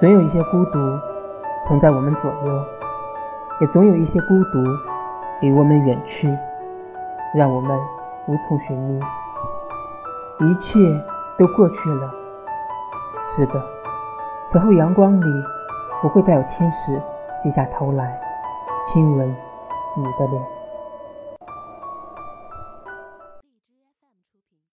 总有一些孤独同在我们左右，也总有一些孤独离我们远去，让我们无从寻觅。一切都过去了，是的，此后阳光里不会再有天使低下头来亲吻你的脸。